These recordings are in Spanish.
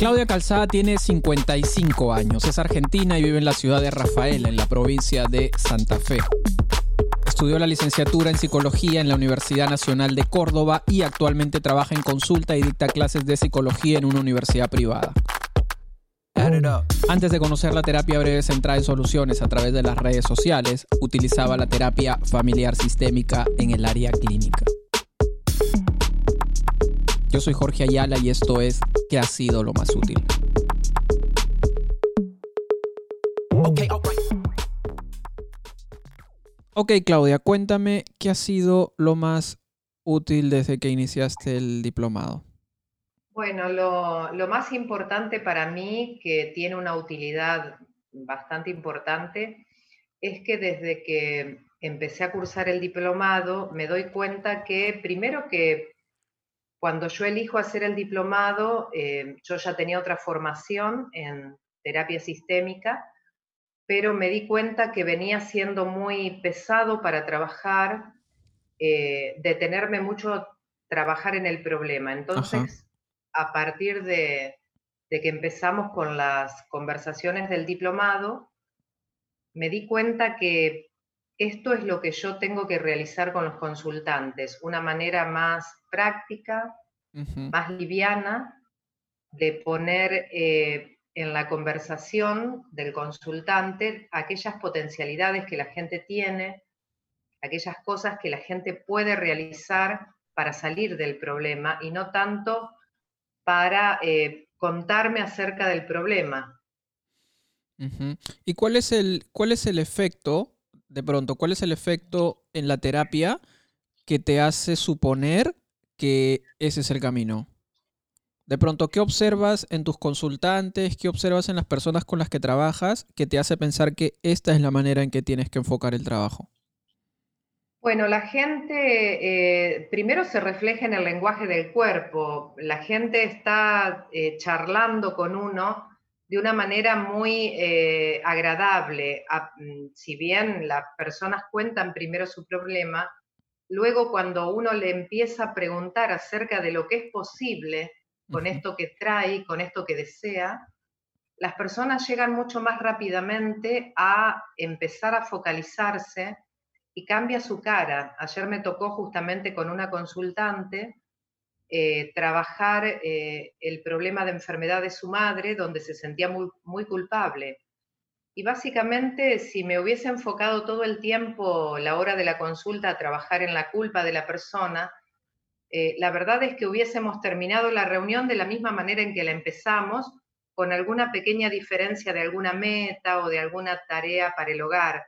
Claudia Calzada tiene 55 años, es argentina y vive en la ciudad de Rafaela, en la provincia de Santa Fe. Estudió la licenciatura en psicología en la Universidad Nacional de Córdoba y actualmente trabaja en consulta y dicta clases de psicología en una universidad privada. Antes de conocer la terapia breve centrada en soluciones a través de las redes sociales, utilizaba la terapia familiar sistémica en el área clínica. Yo soy Jorge Ayala y esto es ¿Qué ha sido lo más útil? Ok, Claudia, cuéntame qué ha sido lo más útil desde que iniciaste el diplomado. Bueno, lo, lo, más importante para mí, que tiene una utilidad bastante importante, es que desde que empecé a cursar el diplomado, me doy cuenta que primero que cuando yo elijo hacer el diplomado, eh, yo ya tenía otra formación en terapia sistémica, pero me di cuenta que venía siendo muy pesado para trabajar, eh, detenerme mucho trabajar en el problema. Entonces, a partir de, de que empezamos con las conversaciones del diplomado, me di cuenta que esto es lo que yo tengo que realizar con los consultantes, una manera más práctica, más liviana, de poner eh, en la conversación del consultante aquellas potencialidades que la gente tiene, aquellas cosas que la gente puede realizar para salir del problema y no tanto para eh, contarme acerca del problema. ¿Y cuál es, el, cuál es el efecto de pronto, ¿cuál es el efecto en la terapia que te hace suponer que ese es el camino? De pronto, ¿qué observas en tus consultantes? ¿Qué observas en las personas con las que trabajas que te hace pensar que esta es la manera en que tienes que enfocar el trabajo? Bueno, la gente eh, primero se refleja en el lenguaje del cuerpo. La gente está eh, charlando con uno de una manera muy eh, agradable. Mm, si bien las personas cuentan primero su problema, luego cuando uno le empieza a preguntar acerca de lo que es posible con esto que trae, con esto que desea, las personas llegan mucho más rápidamente a empezar a focalizarse y cambia su cara. Ayer me tocó justamente con una consultante eh, trabajar eh, el problema de enfermedad de su madre, donde se sentía muy, culpable. Y básicamente, si me hubiese enfocado todo el tiempo, la hora de la consulta, a trabajar en la culpa de la persona, eh, la verdad es que hubiésemos terminado la reunión de la misma manera en que la empezamos, con alguna pequeña diferencia de alguna meta o de alguna tarea para el hogar,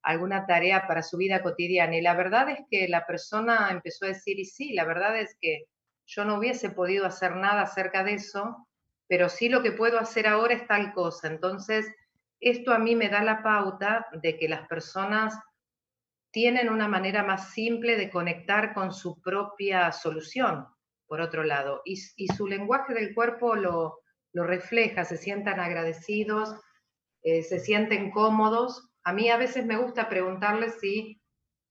alguna tarea para su vida cotidiana. Y la verdad es que la persona empezó a decir, y sí, la verdad es que yo no hubiese podido hacer nada acerca de eso, pero sí lo que puedo hacer ahora es tal cosa. Entonces, esto a mí me da la pauta de que las personas tienen una manera más simple de conectar con su propia solución, por otro lado, y, su lenguaje del cuerpo lo, refleja, se sientan agradecidos, eh, se sienten cómodos. A mí a veces me gusta preguntarles si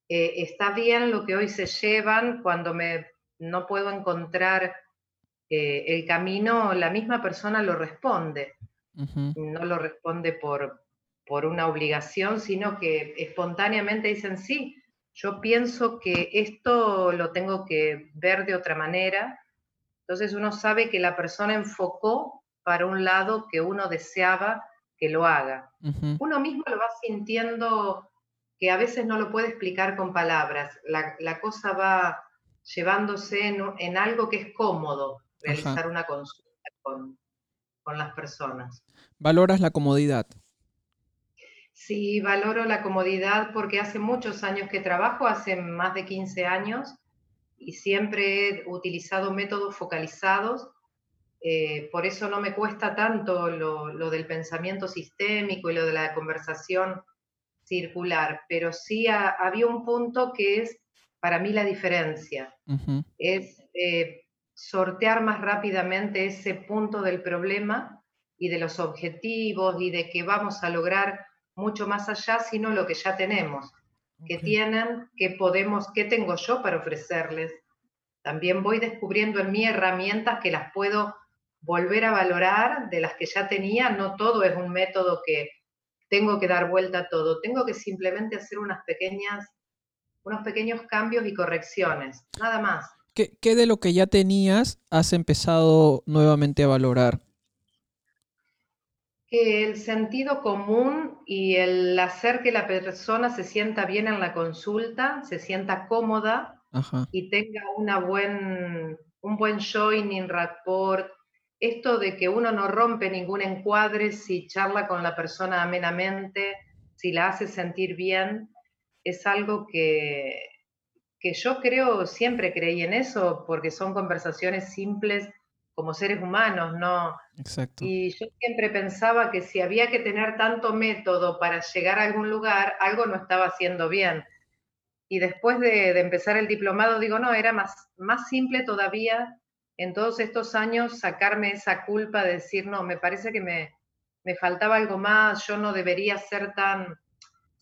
eh, está bien lo que hoy se llevan cuando me no puedo encontrar eh, el camino, la misma persona lo responde. No lo responde por, por una obligación, sino que espontáneamente dicen, sí, yo pienso que esto lo tengo que ver de otra manera. Entonces uno sabe que la persona enfocó para un lado que uno deseaba que lo haga. Uno mismo lo va sintiendo que a veces no lo puede explicar con palabras. La, la cosa va llevándose en, algo que es cómodo realizar una consulta con, las personas. ¿Valoras la comodidad? Sí, valoro la comodidad porque hace muchos años que trabajo, hace más de 15 años, y siempre he utilizado métodos focalizados. Eh, por eso no me cuesta tanto lo, del pensamiento sistémico y lo de la conversación circular, pero sí había un punto que es para mí la diferencia. Es eh, sortear más rápidamente ese punto del problema y de los objetivos y de que vamos a lograr mucho más allá, sino lo que ya tenemos, que tienen, que podemos, qué tengo yo para ofrecerles. También voy descubriendo en mí herramientas que las puedo volver a valorar de las que ya tenía. No todo es un método que tengo que dar vuelta a todo, tengo que simplemente hacer unas pequeñas, unos pequeños cambios y correcciones, nada más. ¿Qué, ¿Qué, de lo que ya tenías has empezado nuevamente a valorar? Que el sentido común y el hacer que la persona se sienta bien en la consulta, se sienta cómoda y tenga una buen, un buen joining, rapport, esto de que uno no rompe ningún encuadre si charla con la persona amenamente, si la hace sentir bien, es algo que, que yo creo, siempre creí en eso, porque son conversaciones simples como seres humanos, ¿no? Exacto. Y yo siempre pensaba que si había que tener tanto método para llegar a algún lugar, algo no estaba haciendo bien. Y después de, de empezar el diplomado, digo, no, era más, más simple todavía en todos estos años sacarme esa culpa de decir, no, me parece que me, me faltaba algo más, yo no debería ser tan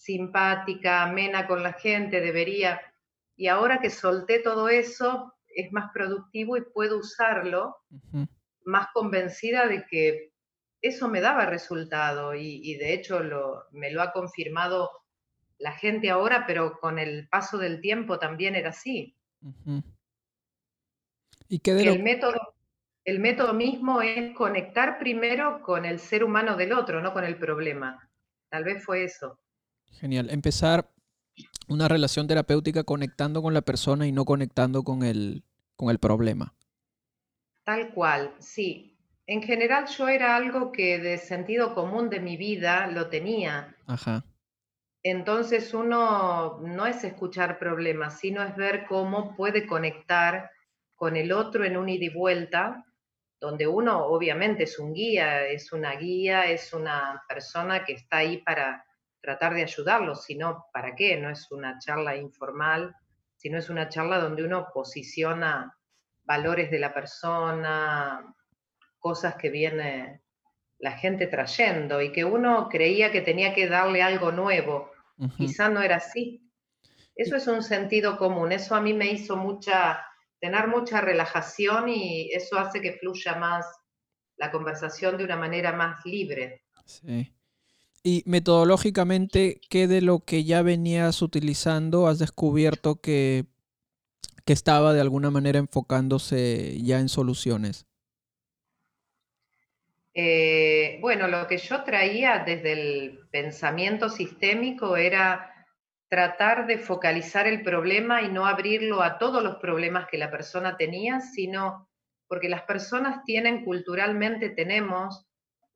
simpática, amena con la gente, debería. Y ahora que solté todo eso, es más productivo y puedo usarlo más convencida de que eso me daba resultado y, de hecho lo, me lo ha confirmado la gente ahora, pero con el paso del tiempo también era así. ¿Y qué el, método, el método mismo es conectar primero con el ser humano del otro, no con el problema. Tal vez fue eso. Genial. Empezar una relación terapéutica conectando con la persona y no conectando con el, con el problema. Tal cual, sí. En general yo era algo que de sentido común de mi vida lo tenía. Ajá. Entonces uno no es escuchar problemas, sino es ver cómo puede conectar con el otro en un ida y vuelta, donde uno obviamente es un guía, es una guía, es una persona que está ahí para tratar de ayudarlo, sino para qué, no es una charla informal, sino es una charla donde uno posiciona valores de la persona, cosas que viene la gente trayendo y que uno creía que tenía que darle algo nuevo. Quizá no era así. Eso es un sentido común, eso a mí me hizo mucha tener mucha relajación y eso hace que fluya más la conversación de una manera más libre. Sí. Y metodológicamente, ¿qué de lo que ya venías utilizando has descubierto que, que estaba de alguna manera enfocándose ya en soluciones? Eh, bueno, lo que yo traía desde el pensamiento sistémico era tratar de focalizar el problema y no abrirlo a todos los problemas que la persona tenía, sino porque las personas tienen culturalmente, tenemos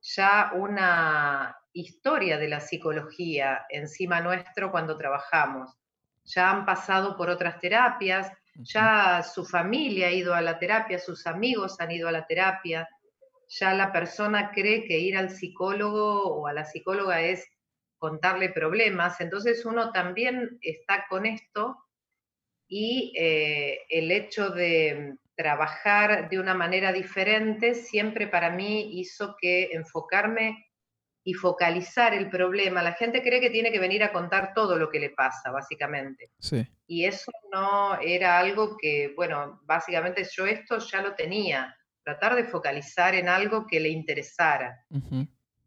ya una historia de la psicología encima nuestro cuando trabajamos. Ya han pasado por otras terapias, ya su familia ha ido a la terapia, sus amigos han ido a la terapia, ya la persona cree que ir al psicólogo o a la psicóloga es contarle problemas, entonces uno también está con esto y eh, el hecho de trabajar de una manera diferente siempre para mí hizo que enfocarme y focalizar el problema. La gente cree que tiene que venir a contar todo lo que le pasa, básicamente. Sí. Y eso no era algo que, bueno, básicamente yo esto ya lo tenía, tratar de focalizar en algo que le interesara.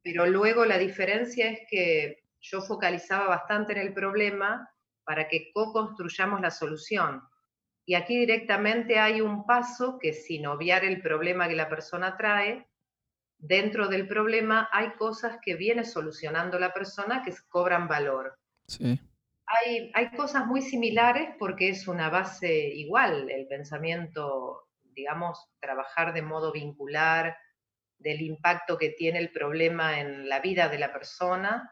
Pero luego la diferencia es que yo focalizaba bastante en el problema para que co-construyamos la solución. Y aquí directamente hay un paso que sin obviar el problema que la persona trae, dentro del problema hay cosas que viene solucionando la persona que cobran valor. Sí. Hay, hay cosas muy similares porque es una base igual, el pensamiento, digamos, trabajar de modo vincular, del impacto que tiene el problema en la vida de la persona,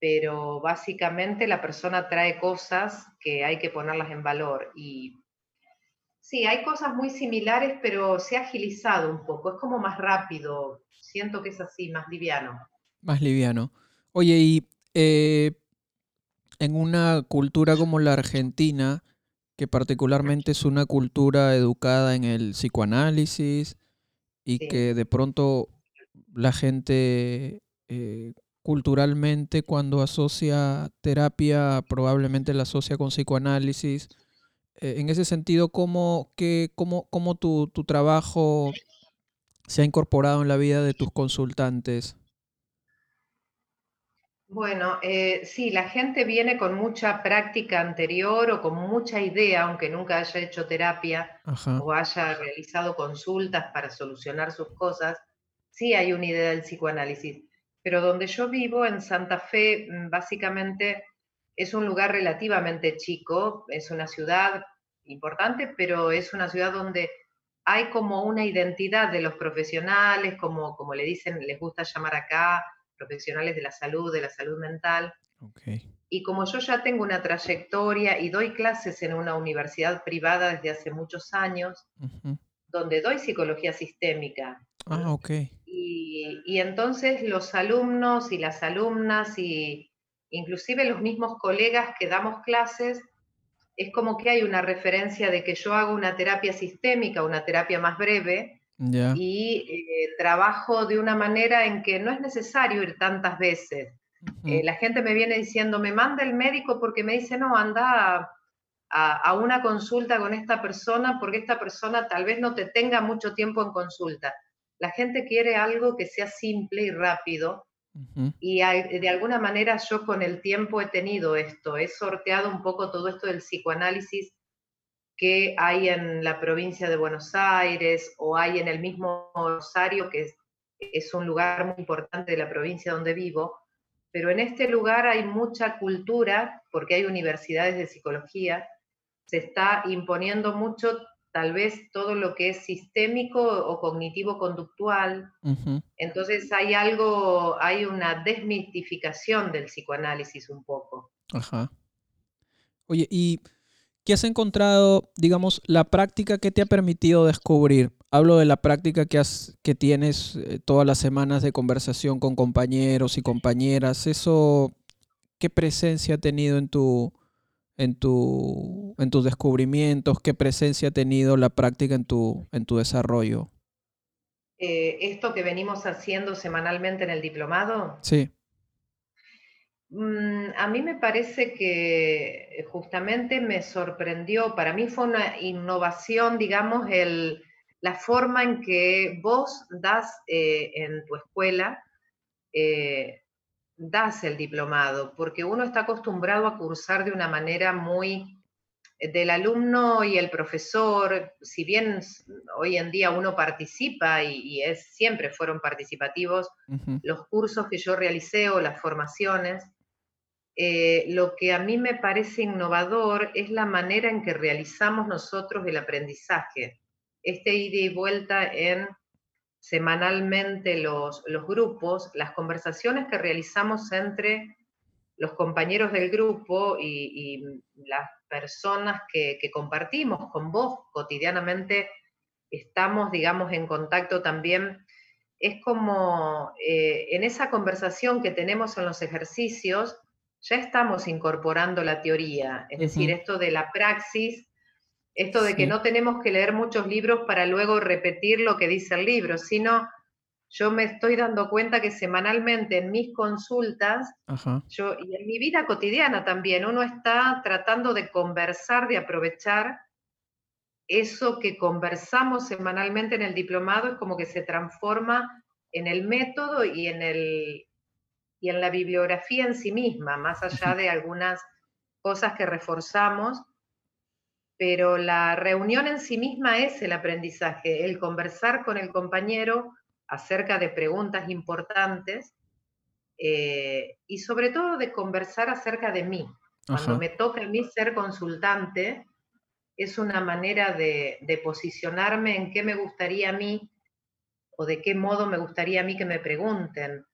pero básicamente la persona trae cosas que hay que ponerlas en valor y sí, hay cosas muy similares, pero se ha agilizado un poco, es como más rápido, siento que es así, más liviano. Más liviano. Oye, y eh, en una cultura como la Argentina, que particularmente es una cultura educada en el psicoanálisis y que de pronto la gente eh, culturalmente cuando asocia terapia, probablemente la asocia con psicoanálisis. Eh, en ese sentido, ¿cómo, que, cómo, cómo tu, tu, trabajo se ha incorporado en la vida de tus consultantes? Bueno, eh, sí, la gente viene con mucha práctica anterior o con mucha idea, aunque nunca haya hecho terapia o haya realizado consultas para solucionar sus cosas. Sí hay una idea del psicoanálisis, pero donde yo vivo, en Santa Fe, mm, básicamente es un lugar relativamente chico, es una ciudad importante, pero es una ciudad donde hay como una identidad de los profesionales, como, como le dicen, les gusta llamar acá, profesionales de la salud, de la salud mental. Y como yo ya tengo una trayectoria y doy clases en una universidad privada desde hace muchos años, donde doy psicología sistémica. Ah, ok. Y, y, entonces los alumnos y las alumnas y inclusive los mismos colegas que damos clases, es como que hay una referencia de que yo hago una terapia sistémica, una terapia más breve, y eh, trabajo de una manera en que no es necesario ir tantas veces. Eh, la gente me viene diciendo, me manda el médico porque me dice, no, anda a, una consulta con esta persona porque esta persona tal vez no te tenga mucho tiempo en consulta. La gente quiere algo que sea simple y rápido. Y de alguna manera yo con el tiempo he tenido esto, he sorteado un poco todo esto del psicoanálisis que hay en la provincia de Buenos Aires o hay en el mismo Rosario, que es, un lugar muy importante de la provincia donde vivo, pero en este lugar hay mucha cultura, porque hay universidades de psicología, se está imponiendo mucho tal vez todo lo que es sistémico o cognitivo-conductual. Entonces hay algo, hay una desmitificación del psicoanálisis un poco. Ajá. Oye, y ¿Qué has encontrado, digamos, la práctica que te ha permitido descubrir? Hablo de la práctica que, has, que tienes eh, todas las semanas de conversación con compañeros y compañeras. ¿Eso qué presencia ha tenido en, tu, en, tu, en tus descubrimientos? ¿Qué presencia ha tenido la práctica en tu, en tu desarrollo? Eh, ¿Esto que venimos haciendo semanalmente en el diplomado? Sí. Mm, a mí me parece que eh, justamente me sorprendió, para mí fue una innovación, digamos, el, la forma en que vos das eh, en tu escuela, eh, das el diplomado, porque uno está acostumbrado a cursar de una manera muy del alumno y el profesor, si bien hoy en día uno participa y, es, siempre fueron participativos los cursos que yo realicé o las formaciones, eh, lo que a mí me parece innovador es la manera en que realizamos nosotros el aprendizaje. Este ida y vuelta en semanalmente los, grupos, las conversaciones que realizamos entre los compañeros del grupo y, las personas que, compartimos con vos cotidianamente, estamos, digamos, en contacto también. Es como eh, en esa conversación que tenemos en los ejercicios, ya estamos incorporando la teoría, es decir, esto de la praxis, esto de que no tenemos que leer muchos libros para luego repetir lo que dice el libro, sino yo me estoy dando cuenta que semanalmente en mis consultas, yo y en mi vida cotidiana también, uno está tratando de conversar, de aprovechar eso que conversamos semanalmente en el diplomado, es como que se transforma en el método y en el, y en la bibliografía en sí misma, más allá de algunas cosas que reforzamos, pero la reunión en sí misma es el aprendizaje, el conversar con el compañero acerca de preguntas importantes eh, y sobre todo de conversar acerca de mí. Cuando me toca a mí ser consultante, es una manera de, de posicionarme en qué me gustaría a mí o de qué modo me gustaría a mí que me pregunten.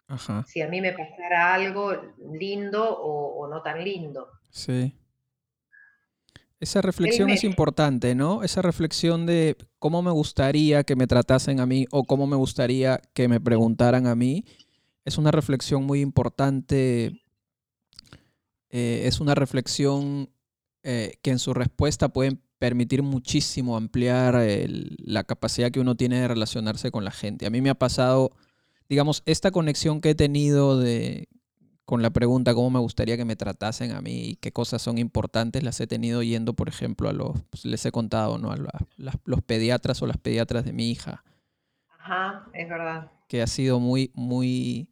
Si a mí me pasara algo lindo o, no tan lindo. Sí. Esa reflexión es importante, ¿no? Esa reflexión de cómo me gustaría que me tratasen a mí o cómo me gustaría que me preguntaran a mí. Es una reflexión muy importante. Eh, es una reflexión eh, que en su respuesta pueden permitir muchísimo ampliar la capacidad que uno tiene de relacionarse con la gente. A mí me ha pasado, digamos, esta conexión que he tenido de, con la pregunta cómo me gustaría que me tratasen a mí y qué cosas son importantes, las he tenido yendo, por ejemplo, a los, pues, les he contado, ¿no? A los pediatras o las pediatras de mi hija. Ajá, es verdad. Que ha sido muy, muy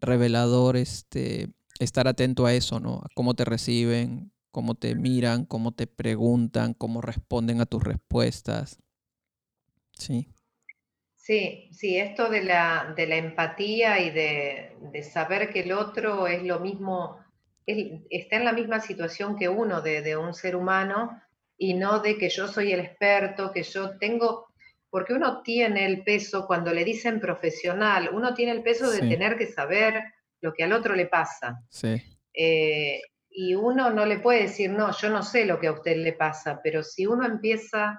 revelador este, estar atento a eso, ¿no? A cómo te reciben, cómo te miran, cómo te preguntan, cómo responden a tus respuestas. Sí. Sí, sí, esto de la, de la empatía y de, de, saber que el otro es lo mismo, está en la misma situación que uno de, de, un ser humano y no de que yo soy el experto, que yo tengo, porque uno tiene el peso, cuando le dicen profesional, uno tiene el peso de tener que saber lo que al otro le pasa. Sí. Eh, y uno no le puede decir, no, yo no sé lo que a usted le pasa, pero si uno empieza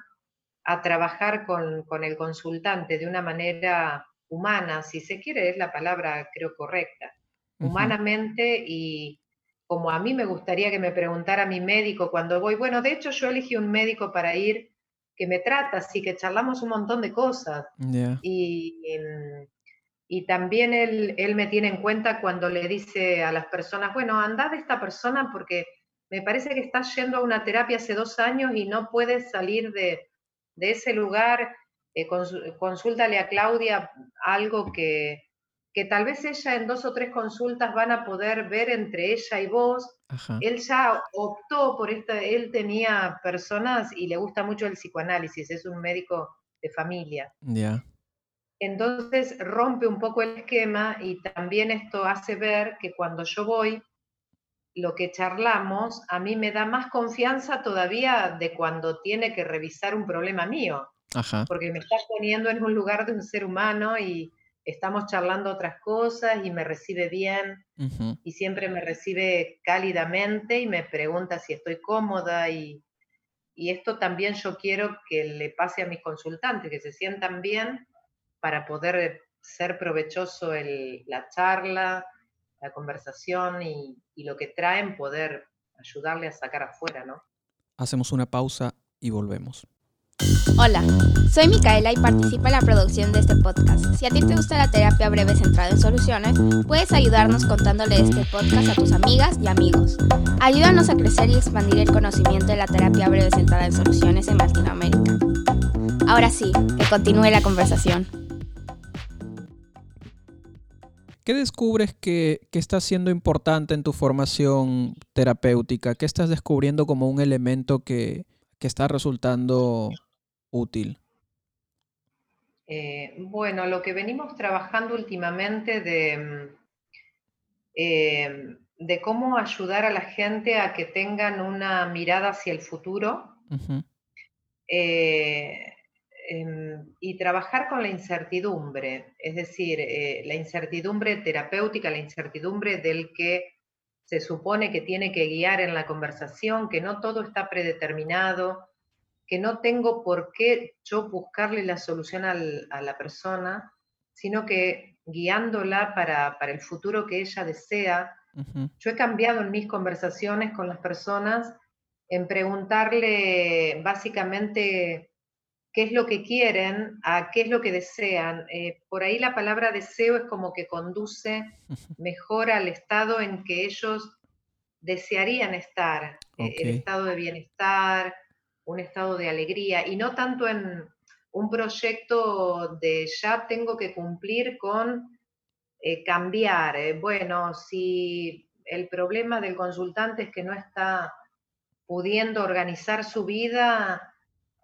a trabajar con, con el consultante de una manera humana, si se quiere, es la palabra creo correcta, humanamente y como a mí me gustaría que me preguntara mi médico cuando voy, bueno, de hecho yo elegí un médico para ir que me trata, así que charlamos un montón de cosas. Y, y, también él, él, me tiene en cuenta cuando le dice a las personas, bueno, anda de esta persona porque me parece que estás yendo a una terapia hace dos años y no puedes salir de, de ese lugar, eh, consúltale a Claudia algo que, que tal vez ella en dos o tres consultas van a poder ver entre ella y vos. Él ya optó por esta, él tenía personas y le gusta mucho el psicoanálisis, es un médico de familia. Ya. Entonces rompe un poco el esquema y también esto hace ver que cuando yo voy, lo que charlamos a mí me da más confianza todavía de cuando tiene que revisar un problema mío. Porque me está poniendo en un lugar de un ser humano y, estamos charlando otras cosas y me recibe bien y siempre me recibe cálidamente y me pregunta si estoy cómoda y, esto también yo quiero que le pase a mis consultantes, que se sientan bien para poder ser provechoso el, la charla, la conversación y, y lo que traen, poder ayudarle a sacar afuera, ¿no? Hacemos una pausa y volvemos. Hola, soy Micaela y participo en la producción de este podcast. Si a ti te gusta la terapia breve centrada en soluciones, puedes ayudarnos contándole este podcast a tus amigas y amigos. Ayúdanos a crecer y expandir el conocimiento de la terapia breve centrada en soluciones en Latinoamérica. Ahora sí, que continúe la conversación. ¿Qué descubres que, que, está siendo importante en tu formación terapéutica? ¿Qué estás descubriendo como un elemento que, que está resultando útil? Eh, bueno, lo que venimos trabajando últimamente de, mm, eh, de cómo ayudar a la gente a que tengan una mirada hacia el futuro eh, y trabajar con la incertidumbre, es decir, la incertidumbre terapéutica, la incertidumbre del que se supone que tiene que guiar en la conversación, que no todo está predeterminado, que no tengo por qué yo buscarle la solución a la persona, sino que guiándola para, el futuro que ella desea. Yo he cambiado en mis conversaciones con las personas en preguntarle básicamente qué es lo que quieren, a qué es lo que desean. Eh, por ahí la palabra deseo es como que conduce mejor al estado en que ellos desearían estar, eh, el estado de bienestar, un estado de alegría y no tanto en un proyecto de ya tengo que cumplir con eh, cambiar. Eh, bueno, si el problema del consultante es que no está pudiendo organizar su vida,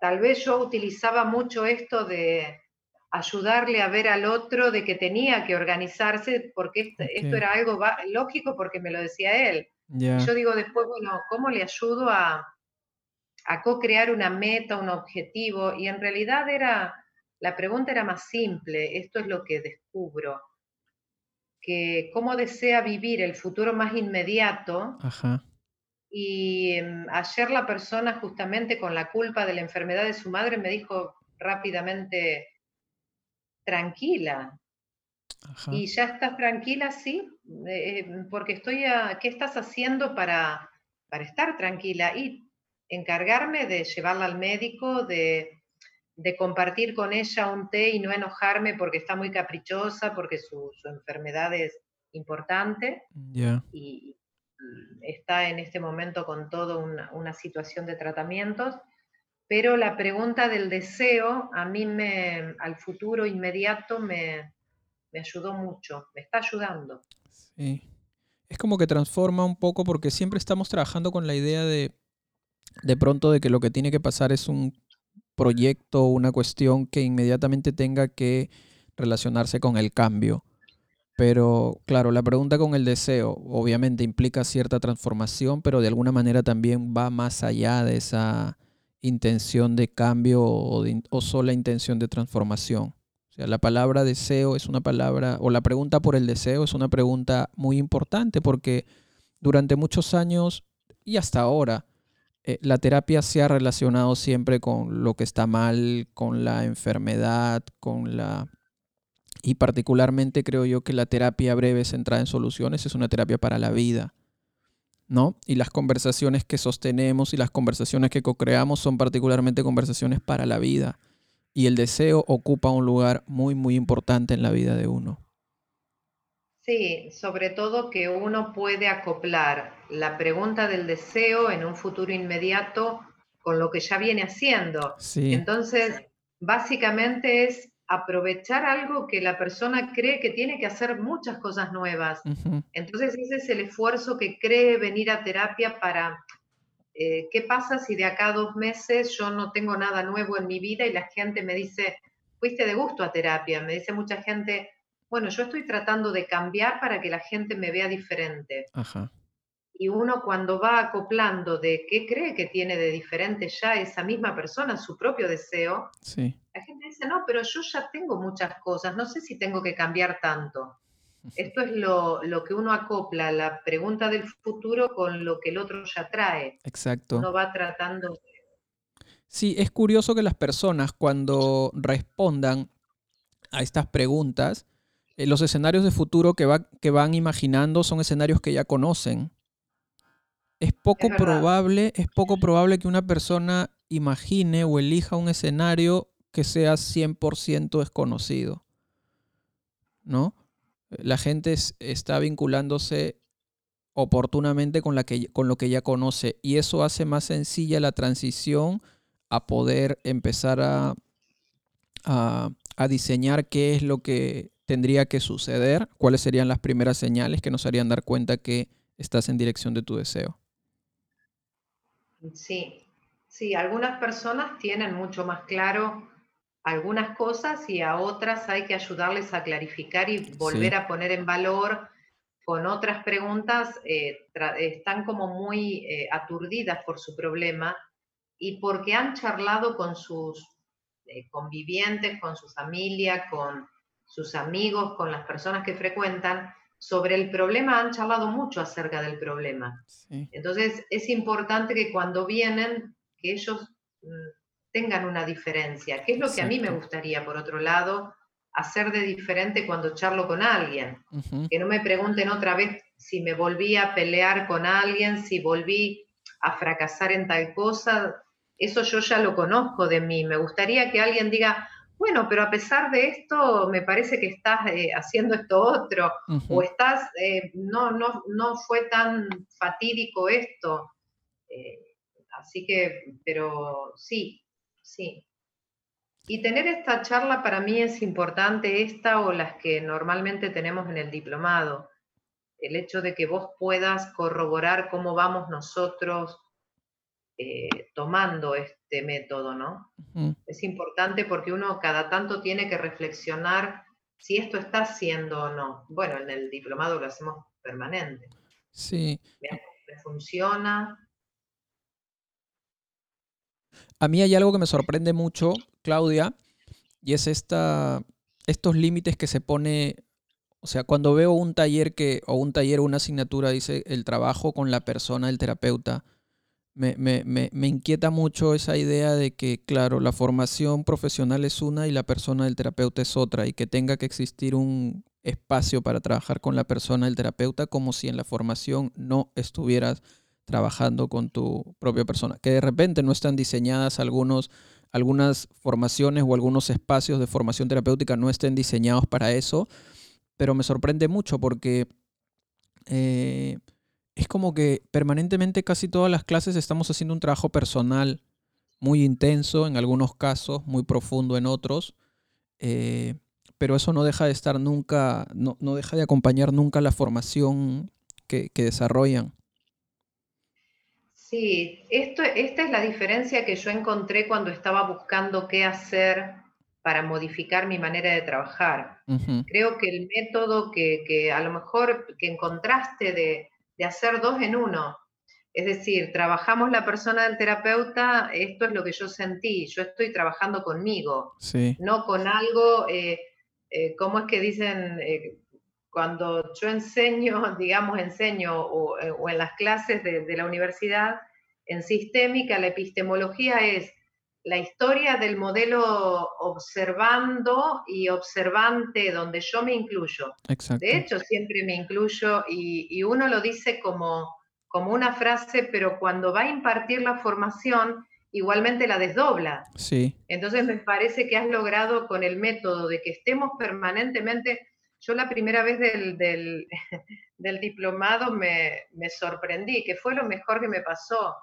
tal vez yo utilizaba mucho esto de ayudarle a ver al otro de que tenía que organizarse, porque esto, era algo lógico porque me lo decía él. Yo digo después, bueno, ¿cómo le ayudo a, a co-crear una meta, un objetivo, y en realidad era, la pregunta era más simple, esto es lo que descubro, que cómo desea vivir el futuro más inmediato. Y em, ayer la persona justamente con la culpa de la enfermedad de su madre me dijo rápidamente, tranquila. Y ya estás tranquila, sí, eh, eh, porque estoy, a, ¿qué estás haciendo para, para estar tranquila? Y encargarme de llevarla al médico, de, compartir con ella un té y no enojarme porque está muy caprichosa, porque su, enfermedad es importante y está en este momento con toda una, situación de tratamientos. pero la pregunta del deseo a mí me, al futuro inmediato me, me ayudó mucho, me está ayudando. Sí. Es como que transforma un poco porque siempre estamos trabajando con la idea de, de pronto, de que lo que tiene que pasar es un proyecto, una cuestión que inmediatamente tenga que relacionarse con el cambio. Pero claro, la pregunta con el deseo obviamente implica cierta transformación, pero de alguna manera también va más allá de esa intención de cambio o, o sola intención de transformación. O sea, la palabra deseo es una palabra, o la pregunta por el deseo es una pregunta muy importante porque durante muchos años y hasta ahora, eh, la terapia se ha relacionado siempre con lo que está mal, con la enfermedad, con la... Y particularmente creo yo que la terapia breve centrada en soluciones es una terapia para la vida, ¿no? Y las conversaciones que sostenemos y las conversaciones que co-creamos son particularmente conversaciones para la vida. Y el deseo ocupa un lugar muy, muy importante en la vida de uno. Sí, sobre todo que uno puede acoplar la pregunta del deseo en un futuro inmediato con lo que ya viene haciendo. Entonces, básicamente es aprovechar algo que la persona cree que tiene que hacer muchas cosas nuevas. Entonces, ese es el esfuerzo que cree venir a terapia para, eh, ¿qué pasa si de acá a dos meses yo no tengo nada nuevo en mi vida y la gente me dice, fuiste de gusto a terapia? Me dice mucha gente, bueno, yo estoy tratando de cambiar para que la gente me vea diferente. Y uno cuando va acoplando de qué cree que tiene de diferente ya esa misma persona, su propio deseo, la gente dice, no, pero yo ya tengo muchas cosas, no sé si tengo que cambiar tanto. Esto es lo, lo, que uno acopla, la pregunta del futuro con lo que el otro ya trae. Exacto. Uno va tratando. Sí, es curioso que las personas cuando respondan a estas preguntas, eh, los escenarios de futuro que, va, que van imaginando son escenarios que ya conocen. Es poco probable, es poco probable que una persona imagine o elija un escenario que sea 100% desconocido. ¿No? La gente está vinculándose oportunamente con, lo que ya conoce y eso hace más sencilla la transición a poder empezar a, a diseñar qué es lo que tendría que suceder? ¿Cuáles serían las primeras señales que nos harían dar cuenta que estás en dirección de tu deseo? Sí, sí, algunas personas tienen mucho más claro algunas cosas y a otras hay que ayudarles a clarificar y volver a poner en valor con otras preguntas, eh, están como muy eh, aturdidas por su problema y porque han charlado con sus eh, convivientes, con su familia, con sus amigos, con las personas que frecuentan, sobre el problema han charlado mucho acerca del problema. Entonces es importante que cuando vienen, que ellos mm, tengan una diferencia, que es lo que a mí me gustaría, por otro lado, hacer de diferente cuando charlo con alguien. Que no me pregunten otra vez si me volví a pelear con alguien, si volví a fracasar en tal cosa. Eso yo ya lo conozco de mí. Me gustaría que alguien diga, bueno, pero a pesar de esto, me parece que estás eh, haciendo esto otro, o estás, eh, no, no, no fue tan fatídico esto. Eh, así que, pero sí, sí. Y tener esta charla para mí es importante, esta o las que normalmente tenemos en el diplomado. El hecho de que vos puedas corroborar cómo vamos nosotros tomando esto este método, ¿no? Es importante porque uno cada tanto tiene que reflexionar si esto está haciendo o no. Bueno, en el diplomado lo hacemos permanente. Sí. ¿Me funciona? A mí hay algo que me sorprende mucho, Claudia, y es esta, estos límites que se pone, o sea, cuando veo un taller que, o un taller o una asignatura dice el trabajo con la persona, el terapeuta, me, me, inquieta mucho esa idea de que, claro, la formación profesional es una y la persona del terapeuta es otra, y que tenga que existir un espacio para trabajar con la persona del terapeuta como si en la formación no estuvieras trabajando con tu propia persona. Que de repente no están diseñadas algunos, algunas formaciones o algunos espacios de formación terapéutica no estén diseñados para eso, pero me sorprende mucho porque... Eh, es como que permanentemente casi todas las clases estamos haciendo un trabajo personal muy intenso en algunos casos, muy profundo en otros, eh, pero eso no deja de estar nunca, no, deja de acompañar nunca la formación que, desarrollan. Sí, esto, esta es la diferencia que yo encontré cuando estaba buscando qué hacer para modificar mi manera de trabajar. Creo que el método que, a lo mejor que encontraste de, hacer dos en uno, es decir, trabajamos la persona del terapeuta, esto es lo que yo sentí, yo estoy trabajando conmigo, no con algo, eh, eh, ¿cómo es que dicen? Eh, cuando yo enseño, digamos, enseño o, en las clases de, de la universidad, en sistémica, la epistemología es la historia del modelo observando y observante, donde yo me incluyo. De hecho, siempre me incluyo y, uno lo dice como, como una frase, pero cuando va a impartir la formación, igualmente la desdobla. Sí. Entonces me parece que has logrado con el método de que estemos permanentemente... Yo la primera vez del, del, diplomado me, sorprendí, que fue lo mejor que me pasó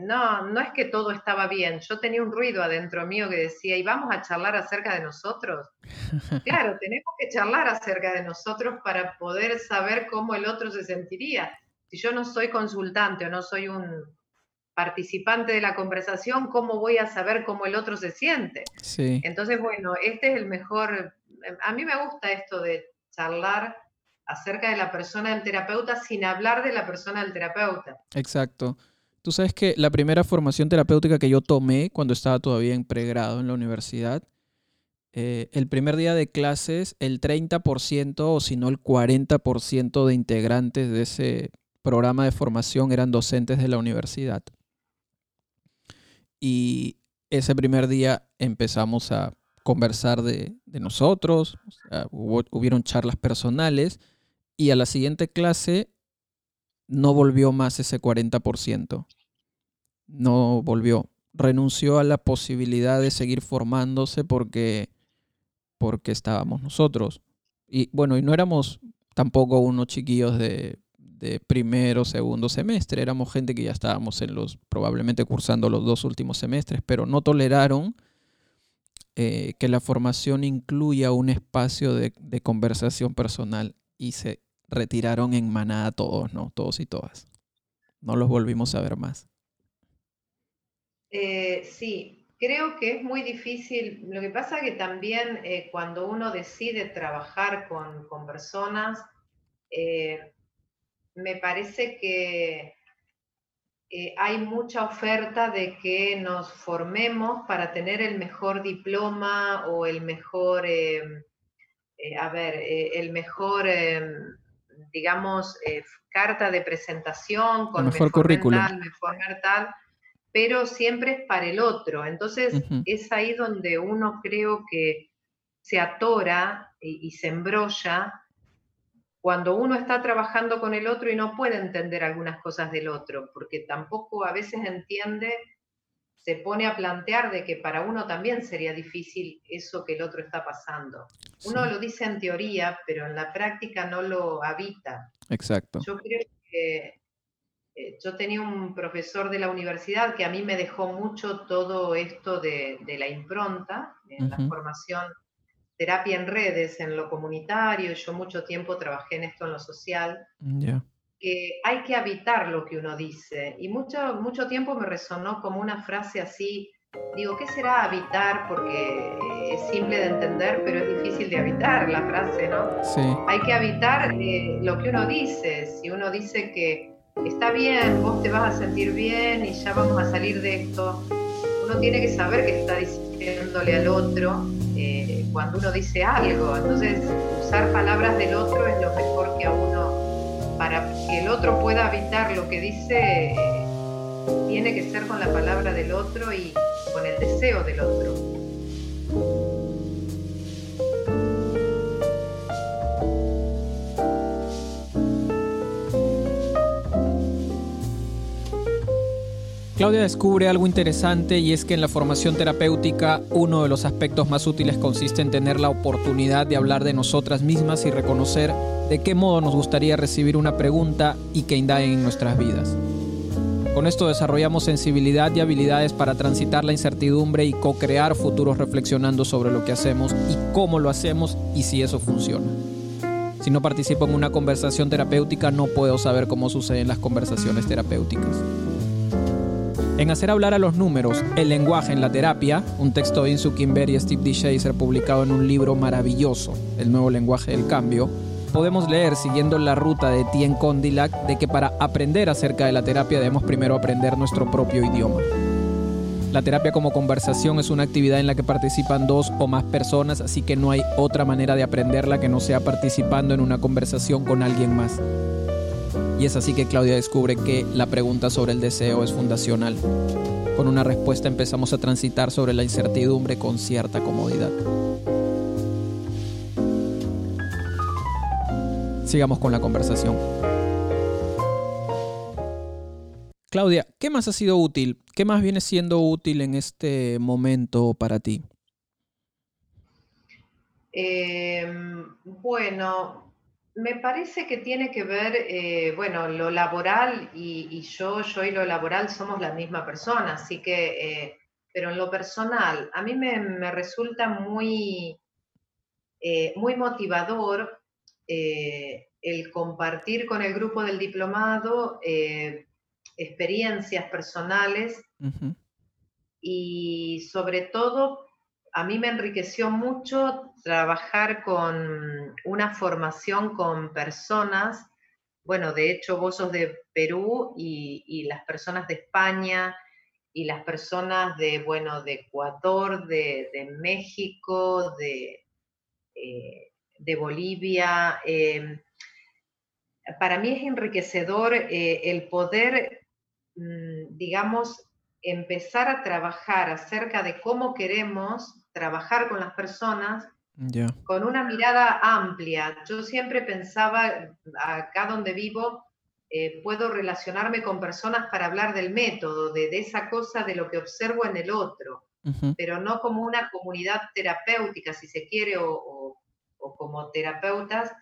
no, no es que todo estaba bien, yo tenía un ruido adentro mío que decía, ¿y vamos a charlar acerca de nosotros? claro, tenemos que charlar acerca de nosotros para poder saber cómo el otro se sentiría. Si yo no soy consultante o no soy un participante de la conversación, ¿cómo voy a saber cómo el otro se siente? Sí. Entonces, bueno, este es el mejor, a mí me gusta esto de charlar acerca de la persona del terapeuta sin hablar de la persona del terapeuta. Exacto. Tú sabes que la primera formación terapéutica que yo tomé cuando estaba todavía en pregrado en la universidad, eh, el primer día de clases, el 30% o si no el 40% de integrantes de ese programa de formación eran docentes de la universidad. Y ese primer día empezamos a conversar de, nosotros, hubieron charlas personales y a la siguiente clase no volvió más ese 40%. No volvió. Renunció a la posibilidad de seguir formándose porque, porque estábamos nosotros. Y bueno, y no éramos tampoco unos chiquillos de, de primero, segundo semestre. Éramos gente que ya estábamos en los, probablemente cursando los dos últimos semestres, pero no toleraron eh, que la formación incluya un espacio de, conversación personal y se retiraron en manada todos, ¿no? Todos y todas. No los volvimos a ver más. Eh, sí, creo que es muy difícil. Lo que pasa que también eh, cuando uno decide trabajar con, personas, me parece que hay mucha oferta de que nos formemos para tener el mejor diploma o el mejor, a ver, el mejor digamos, eh, carta de presentación con mejor, currículum. mejor tal, pero siempre es para el otro. Entonces es ahí donde uno creo que se atora y, se embrolla cuando uno está trabajando con el otro y no puede entender algunas cosas del otro, porque tampoco a veces entiende se pone a plantear de que para uno también sería difícil eso que el otro está pasando. Uno lo dice en teoría, pero en la práctica no lo habita. Exacto. Yo creo que eh, yo tenía un profesor de la universidad que a mí me dejó mucho todo esto de, la impronta, en la formación, terapia en redes, en lo comunitario. Yo mucho tiempo trabajé en esto en lo social. Ya que hay que habitar lo que uno dice. Y mucho, mucho tiempo me resonó como una frase así, digo, ¿qué será habitar? Porque es simple de entender, pero es difícil de habitar la frase, ¿no? Sí. Hay que habitar eh, lo que uno dice. Si uno dice que está bien, vos te vas a sentir bien y ya vamos a salir de esto, uno tiene que saber que está diciéndole al otro eh, cuando uno dice algo. Entonces, usar palabras del otro es lo mejor que a uno para que el otro pueda habitar lo que dice, tiene que ser con la palabra del otro y con el deseo del otro. Claudia descubre algo interesante y es que en la formación terapéutica uno de los aspectos más útiles consiste en tener la oportunidad de hablar de nosotras mismas y reconocer de qué modo nos gustaría recibir una pregunta y que indaguen en nuestras vidas. Con esto desarrollamos sensibilidad y habilidades para transitar la incertidumbre y co-crear futuros reflexionando sobre lo que hacemos y cómo lo hacemos y si eso funciona. Si no participo en una conversación terapéutica no puedo saber cómo suceden las conversaciones terapéuticas. En Hacer hablar a los números, el lenguaje en la terapia, un texto de Insu Kimber y Steve D. Chaser publicado en un libro maravilloso, El nuevo lenguaje del cambio, podemos leer siguiendo la ruta de Tien Condillac de que para aprender acerca de la terapia debemos primero aprender nuestro propio idioma. La terapia como conversación es una actividad en la que participan dos o más personas, así que no hay otra manera de aprenderla que no sea participando en una conversación con alguien más. Y es así que Claudia descubre que la pregunta sobre el deseo es fundacional. Con una respuesta empezamos a transitar sobre la incertidumbre con cierta comodidad. Sigamos con la conversación. Claudia, ¿qué más ha sido útil? ¿Qué más viene siendo útil en este momento para ti? Em, bueno, me parece que tiene que ver, eh, bueno, lo laboral y, yo, yo y lo laboral somos la misma persona, así que, eh, pero en lo personal, a mí me, resulta muy, eh, muy motivador el compartir con el grupo del diplomado experiencias personales y sobre todo a mí me enriqueció mucho trabajar con una formación con personas, bueno, de hecho vos sos de Perú y, las personas de España y las personas de, bueno, de Ecuador, de, México, de, eh, Bolivia. Em, para mí es enriquecedor eh, el poder Mm, digamos, empezar a trabajar acerca de cómo queremos trabajar con las personas con una mirada amplia. Yo siempre pensaba, acá donde vivo, eh, puedo relacionarme con personas para hablar del método, de, esa cosa de lo que observo en el otro, pero no como una comunidad terapéutica, si se quiere, o como terapeutas,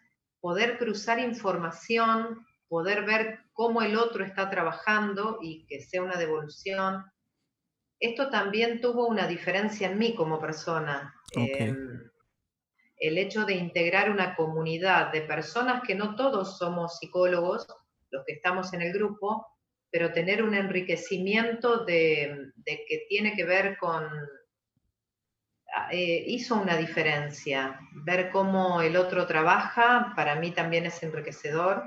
poder cruzar información poder ver cómo el otro está trabajando y que sea una devolución. Esto también tuvo una diferencia en mí como persona. Em, el hecho de integrar una comunidad de personas que no todos somos psicólogos, los que estamos en el grupo, pero tener un enriquecimiento de, que tiene que ver con... Ah, eh, hizo una diferencia. Ver cómo el otro trabaja, para mí también es enriquecedor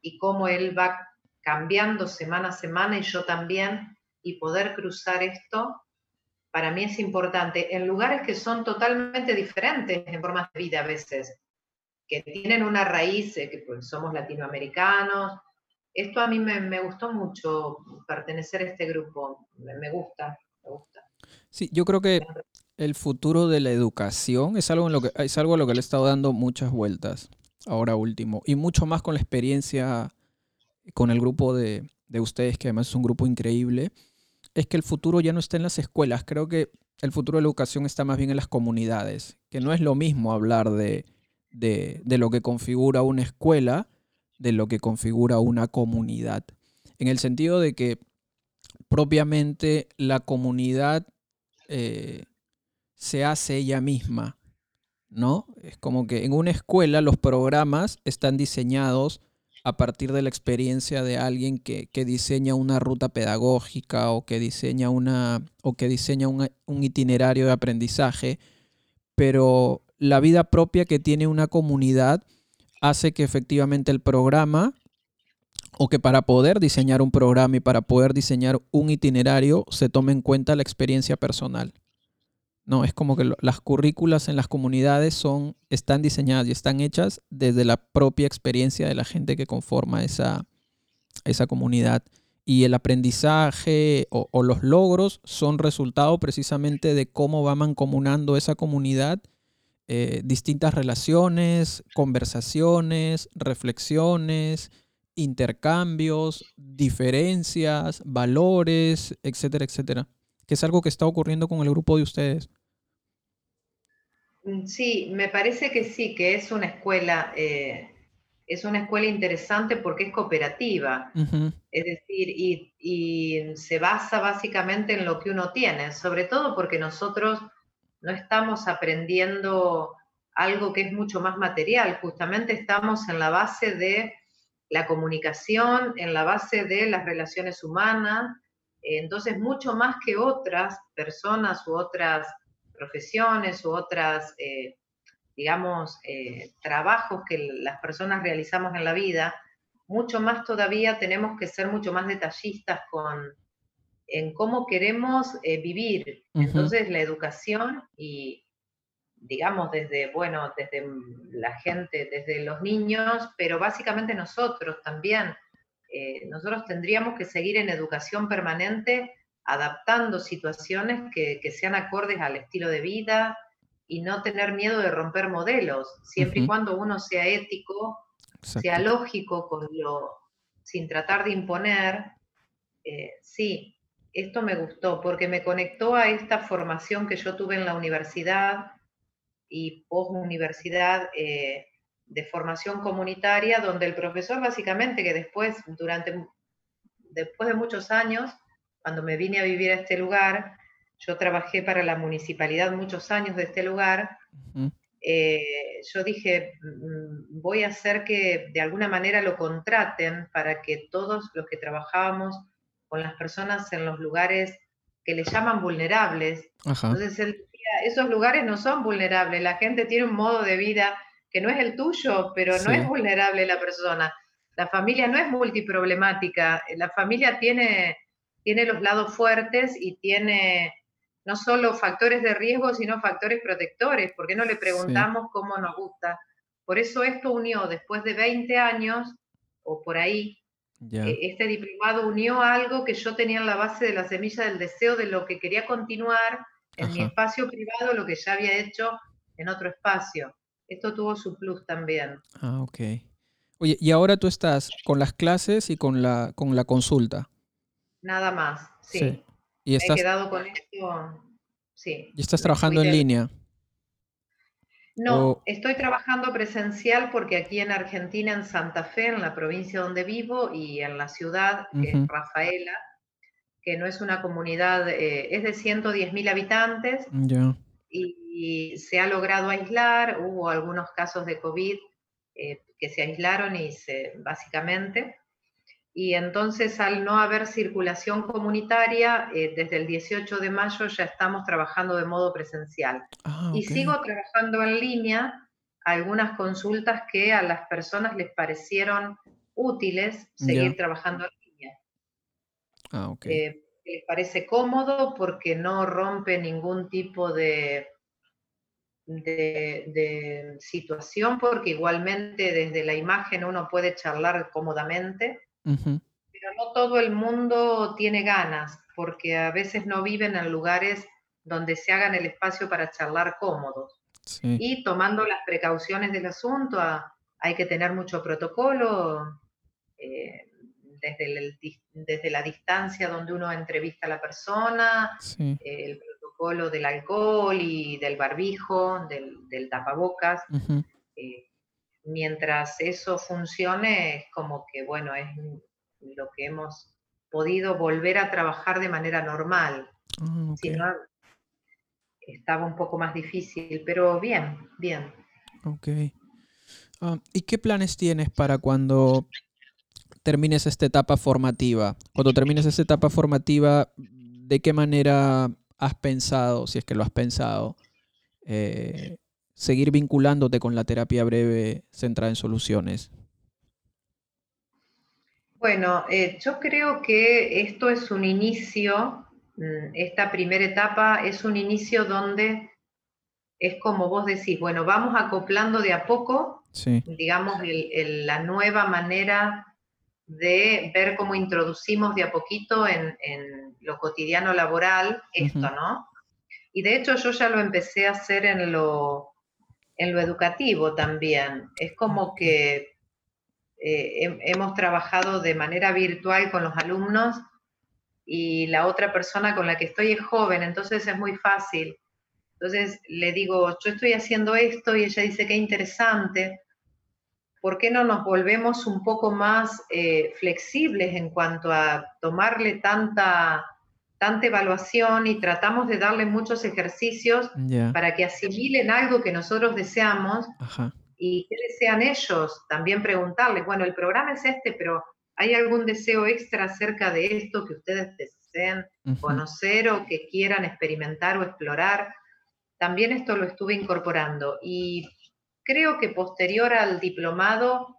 y cómo él va cambiando semana a semana y yo también, y poder cruzar esto, para mí es importante, en lugares que son totalmente diferentes en formas de vida a veces, que tienen una raíz, eh, que pues, somos latinoamericanos. Esto a mí me, gustó mucho pertenecer a este grupo, me, gusta, me gusta. Sí, yo creo que el futuro de la educación es algo, en lo que, es algo a lo que le he estado dando muchas vueltas ahora último, y mucho más con la experiencia con el grupo de, ustedes, que además es un grupo increíble, es que el futuro ya no está en las escuelas, creo que el futuro de la educación está más bien en las comunidades, que no es lo mismo hablar de, de lo que configura una escuela, de lo que configura una comunidad, en el sentido de que propiamente la comunidad eh, se hace ella misma ¿no? Es como que en una escuela los programas están diseñados a partir de la experiencia de alguien que, diseña una ruta pedagógica o que diseña, una, o que diseña un, itinerario de aprendizaje, pero la vida propia que tiene una comunidad hace que efectivamente el programa o que para poder diseñar un programa y para poder diseñar un itinerario se tome en cuenta la experiencia personal. No, es como que las currículas en las comunidades son, están diseñadas y están hechas desde la propia experiencia de la gente que conforma esa, esa comunidad. Y el aprendizaje o, los logros son resultado precisamente de cómo va mancomunando esa comunidad eh, distintas relaciones, conversaciones, reflexiones, intercambios, diferencias, valores, etcétera, etcétera que es algo que está ocurriendo con el grupo de ustedes. Mm, sí, me parece que sí, que es una escuela. Eh, es una escuela interesante porque es cooperativa, es decir, y, se basa básicamente en lo que uno tiene, sobre todo porque nosotros no estamos aprendiendo algo que es mucho más material, justamente estamos en la base de la comunicación, en la base de las relaciones humanas, entonces mucho más que otras personas u otras profesiones u otras... Eh, digamos, eh, trabajos que las personas realizamos en la vida, mucho más todavía tenemos que ser mucho más detallistas con en cómo queremos eh, vivir. Entonces la educación y digamos desde, bueno, desde la gente, desde los niños, pero básicamente nosotros también, eh, nosotros tendríamos que seguir en educación permanente adaptando situaciones que, que sean acordes al estilo de vida, y no tener miedo de romper modelos, siempre y cuando uno sea ético, sea lógico, con lo, sin tratar de imponer. Eh, sí, esto me gustó porque me conectó a esta formación que yo tuve en la universidad y post-universidad eh, de formación comunitaria, donde el profesor básicamente que después, durante, después de muchos años, cuando me vine a vivir a este lugar, yo trabajé para la municipalidad muchos años de este lugar. Eh, yo dije, mm, voy a hacer que de alguna manera lo contraten para que todos los que trabajábamos con las personas en los lugares que le llaman vulnerables, entonces esos lugares no son vulnerables, la gente tiene un modo de vida que no es el tuyo, pero no es vulnerable la persona. La familia no es multiproblemática, la familia tiene, tiene los lados fuertes y tiene no solo factores de riesgo, sino factores protectores. ¿Por qué no le preguntamos cómo nos gusta? Por eso esto unió, después de 20 años, o por ahí, eh, este diplomado unió algo que yo tenía en la base de la semilla del deseo de lo que quería continuar en mi espacio privado, lo que ya había hecho en otro espacio. Esto tuvo su plus también. Ah, ok. Oye, y ahora tú estás con las clases y con la, con la consulta. Nada más, sí. Y estás, he quedado con esto, sí. ¿Y estás trabajando en línea? No, estoy trabajando presencial porque aquí en Argentina, en Santa Fe, en la provincia donde vivo y en la ciudad, que es Rafaela, que no es una comunidad, eh, es de 110.000 habitantes y, se ha logrado aislar, hubo algunos casos de COVID eh, que se aislaron y se, básicamente, y entonces al no haber circulación comunitaria, eh, desde el 18 de mayo ya estamos trabajando de modo presencial. Ah, y sigo trabajando en línea algunas consultas que a las personas les parecieron útiles seguir trabajando en línea. Ah, ok. Eh, les parece cómodo porque no rompe ningún tipo de, de situación, porque igualmente desde la imagen uno puede charlar cómodamente. Pero no todo el mundo tiene ganas, porque a veces no viven en lugares donde se hagan el espacio para charlar cómodos. Y tomando las precauciones del asunto, hay que tener mucho protocolo, eh, desde, desde, la distancia donde uno entrevista a la persona, el protocolo del alcohol y del barbijo, del, tapabocas mientras eso funcione, es como que, bueno, es lo que hemos podido volver a trabajar de manera normal. Ah, si no, estaba un poco más difícil, pero bien, bien. Ok. Ah, ¿Y qué planes tienes para cuando termines esta etapa formativa? Cuando termines esta etapa formativa, ¿de qué manera has pensado, si es que lo has pensado, eh, seguir vinculándote con la terapia breve centrada en soluciones? Bueno, eh, yo creo que esto es un inicio, mm, esta primera etapa es un inicio donde es como vos decís, bueno, vamos acoplando de a poco, digamos, la nueva manera de ver cómo introducimos de a poquito en, lo cotidiano laboral esto, ¿no? Y de hecho yo ya lo empecé a hacer en lo, en lo educativo también. Es como que eh, hemos trabajado de manera virtual con los alumnos y la otra persona con la que estoy es joven, entonces es muy fácil. Entonces le digo, yo estoy haciendo esto y ella dice, qué interesante, ¿por qué no nos volvemos un poco más eh, flexibles en cuanto a tomarle tanta, tanta evaluación y tratamos de darle muchos ejercicios para que asimilen algo que nosotros deseamos y qué desean ellos? También preguntarles, bueno, el programa es este, pero ¿hay algún deseo extra acerca de esto que ustedes deseen conocer o que quieran experimentar o explorar? También esto lo estuve incorporando y creo que posterior al diplomado,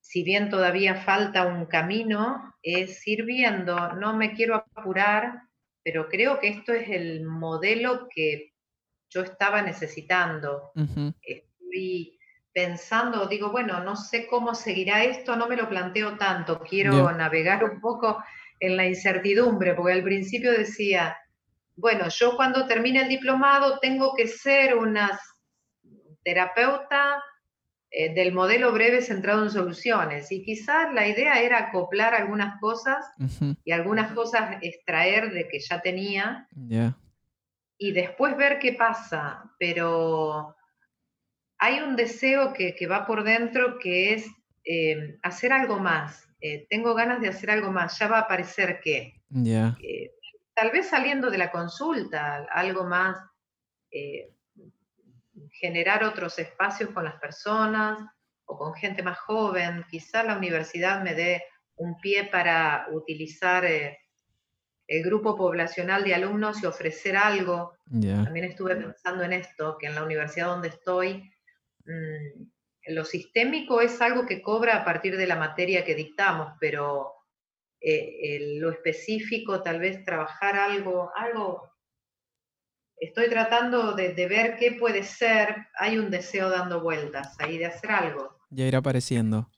si bien todavía falta un camino, es ir viendo, no me quiero apurar, pero creo que esto es el modelo que yo estaba necesitando. Estoy pensando, digo, bueno, no sé cómo seguirá esto, no me lo planteo tanto, quiero navegar un poco en la incertidumbre, porque al principio decía, bueno, yo cuando termine el diplomado tengo que ser unas terapeuta eh, del modelo breve centrado en soluciones. Y quizás la idea era acoplar algunas cosas y algunas cosas extraer de que ya tenía y después ver qué pasa. Pero hay un deseo que, va por dentro que es eh, hacer algo más. Eh, tengo ganas de hacer algo más. Ya va a aparecer qué. tal vez saliendo de la consulta, algo más generar otros espacios con las personas o con gente más joven. Quizá la universidad me dé un pie para utilizar eh, el grupo poblacional de alumnos y ofrecer algo. También estuve pensando en esto, que en la universidad donde estoy, mm, lo sistémico es algo que cobra a partir de la materia que dictamos, pero eh, lo específico, tal vez trabajar algo, algo estoy tratando de, ver qué puede ser. Hay un deseo dando vueltas ahí de hacer algo. Ya irá apareciendo.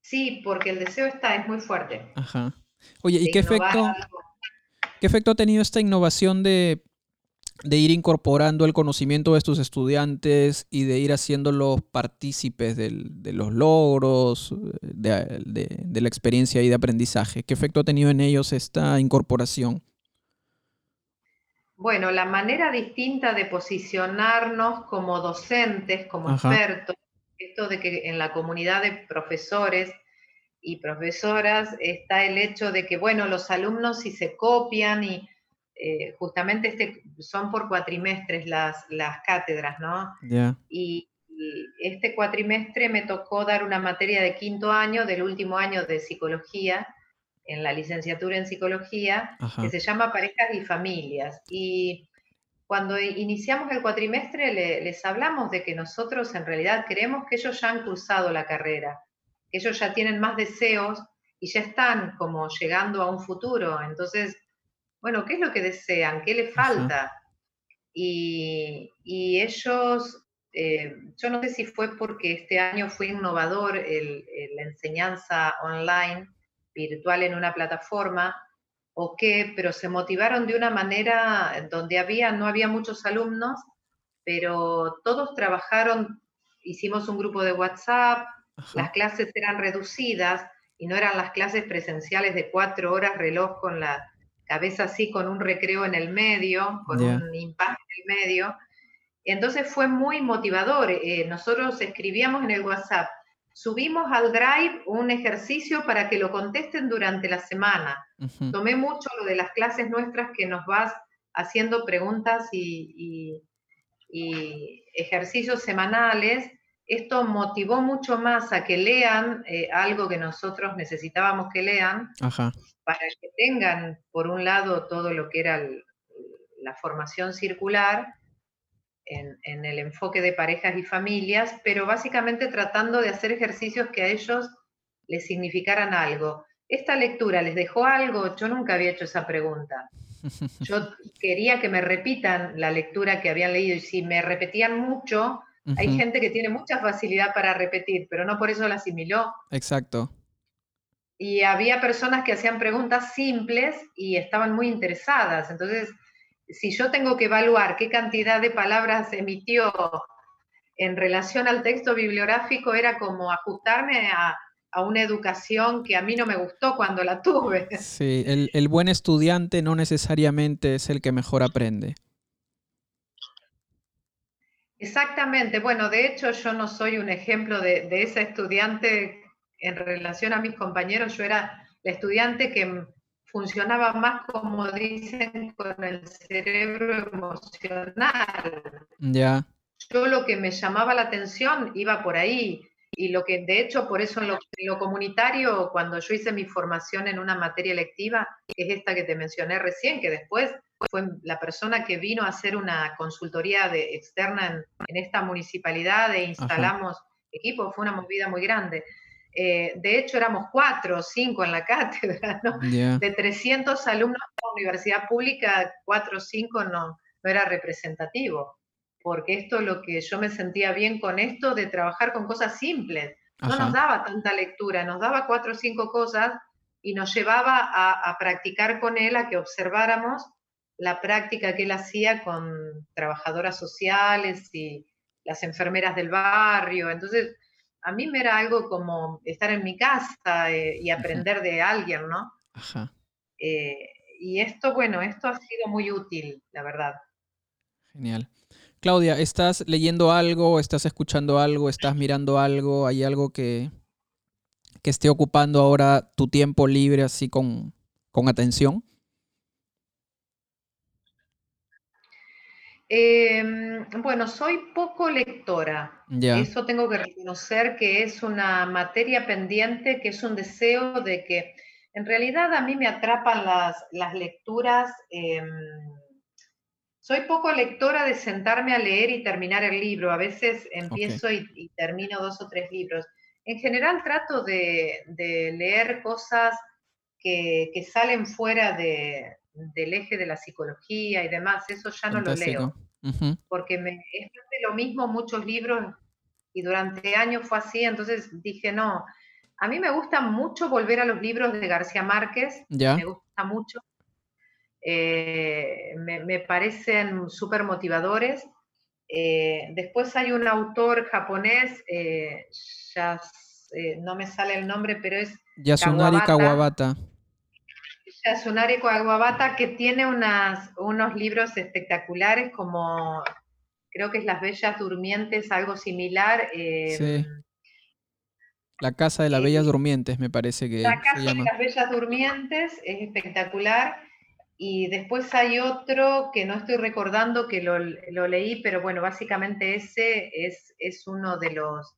Sí, porque el deseo está, es muy fuerte. Ajá. Oye, ¿y qué efecto, qué efecto ha tenido esta innovación de, ir incorporando el conocimiento de estos estudiantes y de ir haciéndolos partícipes de los logros, de, de la experiencia y de aprendizaje? ¿Qué efecto ha tenido en ellos esta incorporación? Bueno, la manera distinta de posicionarnos como docentes, como expertos, esto de que en la comunidad de profesores y profesoras está el hecho de que, bueno, los alumnos si se copian y eh, justamente este, son por cuatrimestres las, las cátedras, ¿no? Y, y este cuatrimestre me tocó dar una materia de quinto año, del último año de psicología, en la licenciatura en psicología, que se llama Parejas y Familias. Y cuando iniciamos el cuatrimestre les hablamos de que nosotros en realidad creemos que ellos ya han cursado la carrera, que ellos ya tienen más deseos y ya están como llegando a un futuro. Entonces, bueno, ¿qué es lo que desean? ¿Qué les falta? Y, ellos, eh, yo no sé si fue porque este año fue innovador la enseñanza online, virtual en una plataforma o qué, pero se motivaron de una manera donde había, no había muchos alumnos, pero todos trabajaron, hicimos un grupo de WhatsApp, las clases eran reducidas y no eran las clases presenciales de cuatro horas reloj con la cabeza así, con un recreo en el medio, con un impacto en el medio. Entonces fue muy motivador. Eh, nosotros escribíamos en el WhatsApp, subimos al Drive un ejercicio para que lo contesten durante la semana. Tomé mucho lo de las clases nuestras que nos vas haciendo preguntas y, ejercicios semanales. Esto motivó mucho más a que lean eh, algo que nosotros necesitábamos que lean, para que tengan, por un lado, todo lo que era la formación circular, en, el enfoque de parejas y familias, pero básicamente tratando de hacer ejercicios que a ellos les significaran algo. ¿Esta lectura les dejó algo? Yo nunca había hecho esa pregunta. Yo quería que me repitan la lectura que habían leído y si me repetían mucho, hay gente que tiene mucha facilidad para repetir, pero no por eso la asimiló. Exacto. Y había personas que hacían preguntas simples y estaban muy interesadas. Entonces, si yo tengo que evaluar qué cantidad de palabras emitió en relación al texto bibliográfico, era como ajustarme a, una educación que a mí no me gustó cuando la tuve. Sí, el, buen estudiante no necesariamente es el que mejor aprende. Exactamente. Bueno, de hecho yo no soy un ejemplo de, de esa estudiante en relación a mis compañeros. Yo era la estudiante que funcionaba más, como dicen, con el cerebro emocional. Ya. Yo lo que me llamaba la atención iba por ahí. Y lo que, de hecho, por eso en lo, comunitario, cuando yo hice mi formación en una materia electiva, que es esta que te mencioné recién, que después fue la persona que vino a hacer una consultoría de, externa en, esta municipalidad e instalamos equipos, fue una movida muy grande. Eh, de hecho, éramos cuatro o cinco en la cátedra, ¿no? De 300 alumnos de la universidad pública, cuatro o cinco no, no era representativo porque esto lo que yo me sentía bien con esto de trabajar con cosas simples. No nos daba tanta lectura, nos daba cuatro o cinco cosas y nos llevaba a, practicar con él, a que observáramos la práctica que él hacía con trabajadoras sociales y las enfermeras del barrio. Entonces, a mí me era algo como estar en mi casa eh, y aprender de alguien, ¿no? Ajá. Eh, y esto, bueno, esto ha sido muy útil, la verdad. Genial. Claudia, ¿estás leyendo algo? ¿Estás escuchando algo? ¿Estás mirando algo? ¿Hay algo que, que esté ocupando ahora tu tiempo libre así con, atención? Em, bueno, soy poco lectora. Eso tengo que reconocer que es una materia pendiente, que es un deseo de que en realidad a mí me atrapan las, las lecturas. Em, soy poco lectora de sentarme a leer y terminar el libro. A veces empiezo y, termino dos o tres libros. En general trato de, leer cosas que, salen fuera del eje de la psicología y demás. Eso ya no lo leo. Porque me, es lo mismo muchos libros y durante años fue así. Entonces dije, no, a mí me gusta mucho volver a los libros de García Márquez. Me gusta mucho eh, me, parecen súper motivadores. Eh, después hay un autor japonés, eh, no me sale el nombre, pero es... Yasunari Kawabata. Yasunari Kawabata, que tiene unas, unos libros espectaculares como, creo que es Las Bellas Durmientes, algo similar. sí. La Casa de las Bellas Durmientes, me parece que. La Casa de las Bellas Durmientes es espectacular. Y después hay otro que no estoy recordando que lo, leí, pero bueno, básicamente ese es, uno de los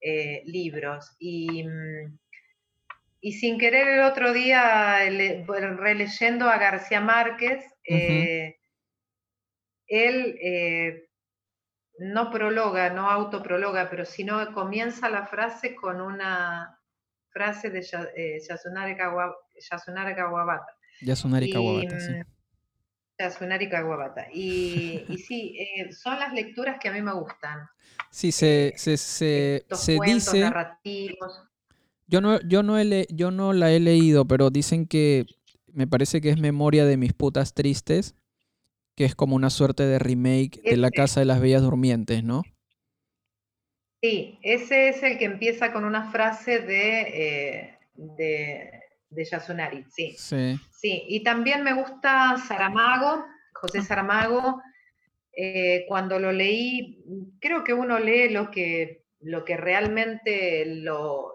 eh, libros. Y, mm, y, sin querer el otro día, releyendo a García Márquez, eh, él eh, no prologa, no autoprologa, pero sino comienza la frase con una frase de Yasunari Kawabata Yasunari Kawabata, sí. Mm, Yasunari Kawabata. Y, y sí, eh, son las lecturas que a mí me gustan. Sí, se, eh, se, se, se dice... narrativos. Yo no, yo, no he yo no la he leído, pero dicen que me parece que es Memoria de mis putas tristes, que es como una suerte de remake de La Casa de las Bellas Durmientes, ¿no? Sí, ese es el que empieza con una frase de, eh, de de Yasunari, sí. sí. Sí, y también me gusta Saramago, José ah. Saramago. Eh, cuando lo leí, creo que uno lee lo que, lo que realmente lo,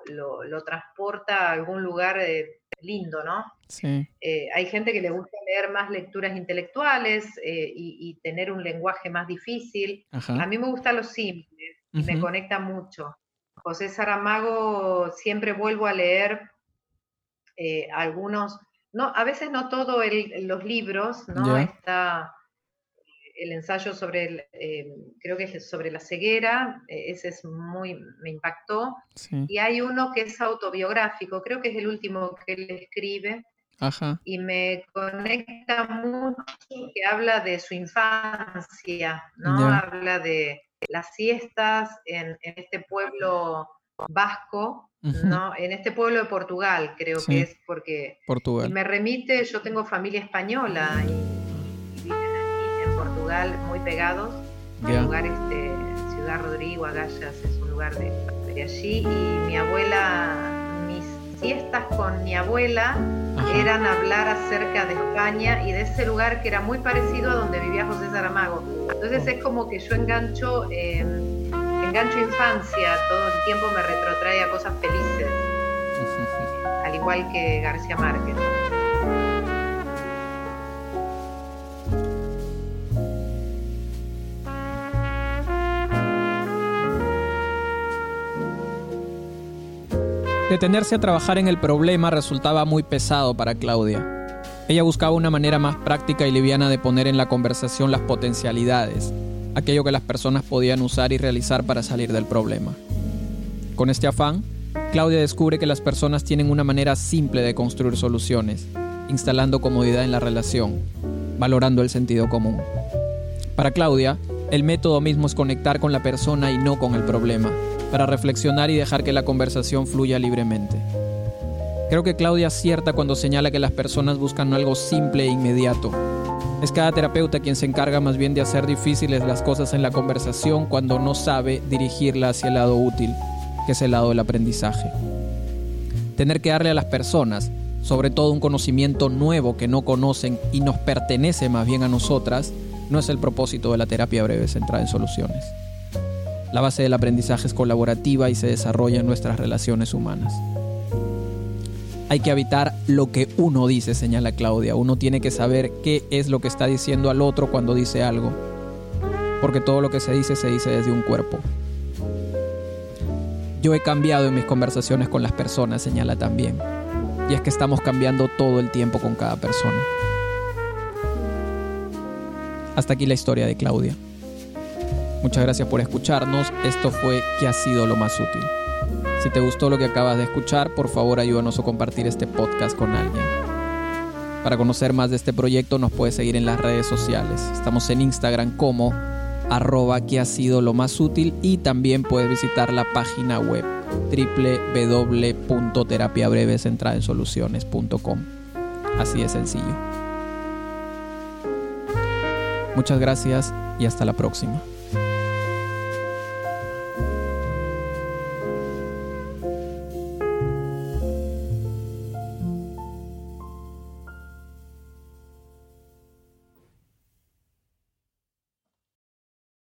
transporta a algún lugar eh, lindo, ¿no? Sí. Eh, hay gente que le gusta leer más lecturas intelectuales y, tener un lenguaje más difícil. A mí me gusta lo simple y me conecta mucho. José Saramago siempre vuelvo a leer eh, algunos, no, a veces no todos los libros, ¿no? Está el ensayo sobre, el, eh, creo que es sobre la ceguera, eh, ese es muy, me impactó. Y hay uno que es autobiográfico, creo que es el último que él escribe. Y me conecta mucho, que habla de su infancia, ¿no? Habla de las siestas en, en este pueblo vasco, ¿no? En este pueblo de Portugal, creo que es porque Portugal. me remite, yo tengo familia española y, Portugal muy pegados. Yeah. lugar este, Ciudad Rodrigo, Agallas, es un lugar de, allí. Y mi abuela, mis siestas con mi abuela eran hablar acerca de España y de ese lugar que era muy parecido a donde vivía José Saramago. Entonces es como que yo engancho, eh, engancho infancia, todo el tiempo me retrotrae a cosas felices, al igual que García Márquez. Detenerse a trabajar en el problema resultaba muy pesado para Claudia. Ella buscaba una manera más práctica y liviana de poner en la conversación las potencialidades, aquello que las personas podían usar y realizar para salir del problema. Con este afán, Claudia descubre que las personas tienen una manera simple de construir soluciones, instalando comodidad en la relación, valorando el sentido común. Para Claudia, el método mismo es conectar con la persona y no con el problema, para reflexionar y dejar que la conversación fluya libremente. Creo que Claudia acierta cuando señala que las personas buscan algo simple e inmediato. Es cada terapeuta quien se encarga más bien de hacer difíciles las cosas en la conversación cuando no sabe dirigirla hacia el lado útil, que es el lado del aprendizaje. Tener que darle a las personas, sobre todo un conocimiento nuevo que no conocen y nos pertenece más bien a nosotras, no es el propósito de la terapia breve centrada en soluciones. La base del aprendizaje es colaborativa y se desarrolla en nuestras relaciones humanas. Hay que evitar lo que uno dice, señala Claudia. Uno tiene que saber qué es lo que está diciendo al otro cuando dice algo. Porque todo lo que se dice se dice desde un cuerpo. Yo he cambiado en mis conversaciones con las personas, señala también. Y es que estamos cambiando todo el tiempo con cada persona. Hasta aquí la historia de Claudia. Muchas gracias por escucharnos. Esto fue ¿Qué ha sido lo más útil? Si te gustó lo que acabas de escuchar, por favor ayúdanos a compartir este podcast con alguien. Para conocer más de este proyecto nos puedes seguir en las redes sociales. Estamos en Instagram como arroba que ha sido lo más útil y también puedes visitar la página web www.terapiabrevecentraensoluciones.com. Así de sencillo. Muchas gracias y hasta la próxima.